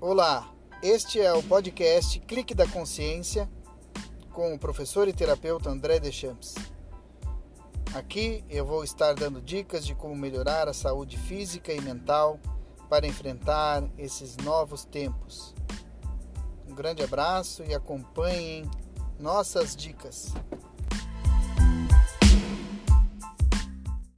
Olá, este é o podcast Clique da Consciência com o professor e terapeuta André Deschamps. Aqui eu vou estar dando dicas de como melhorar a saúde física e mental para enfrentar esses novos tempos. Um grande abraço e acompanhem nossas dicas.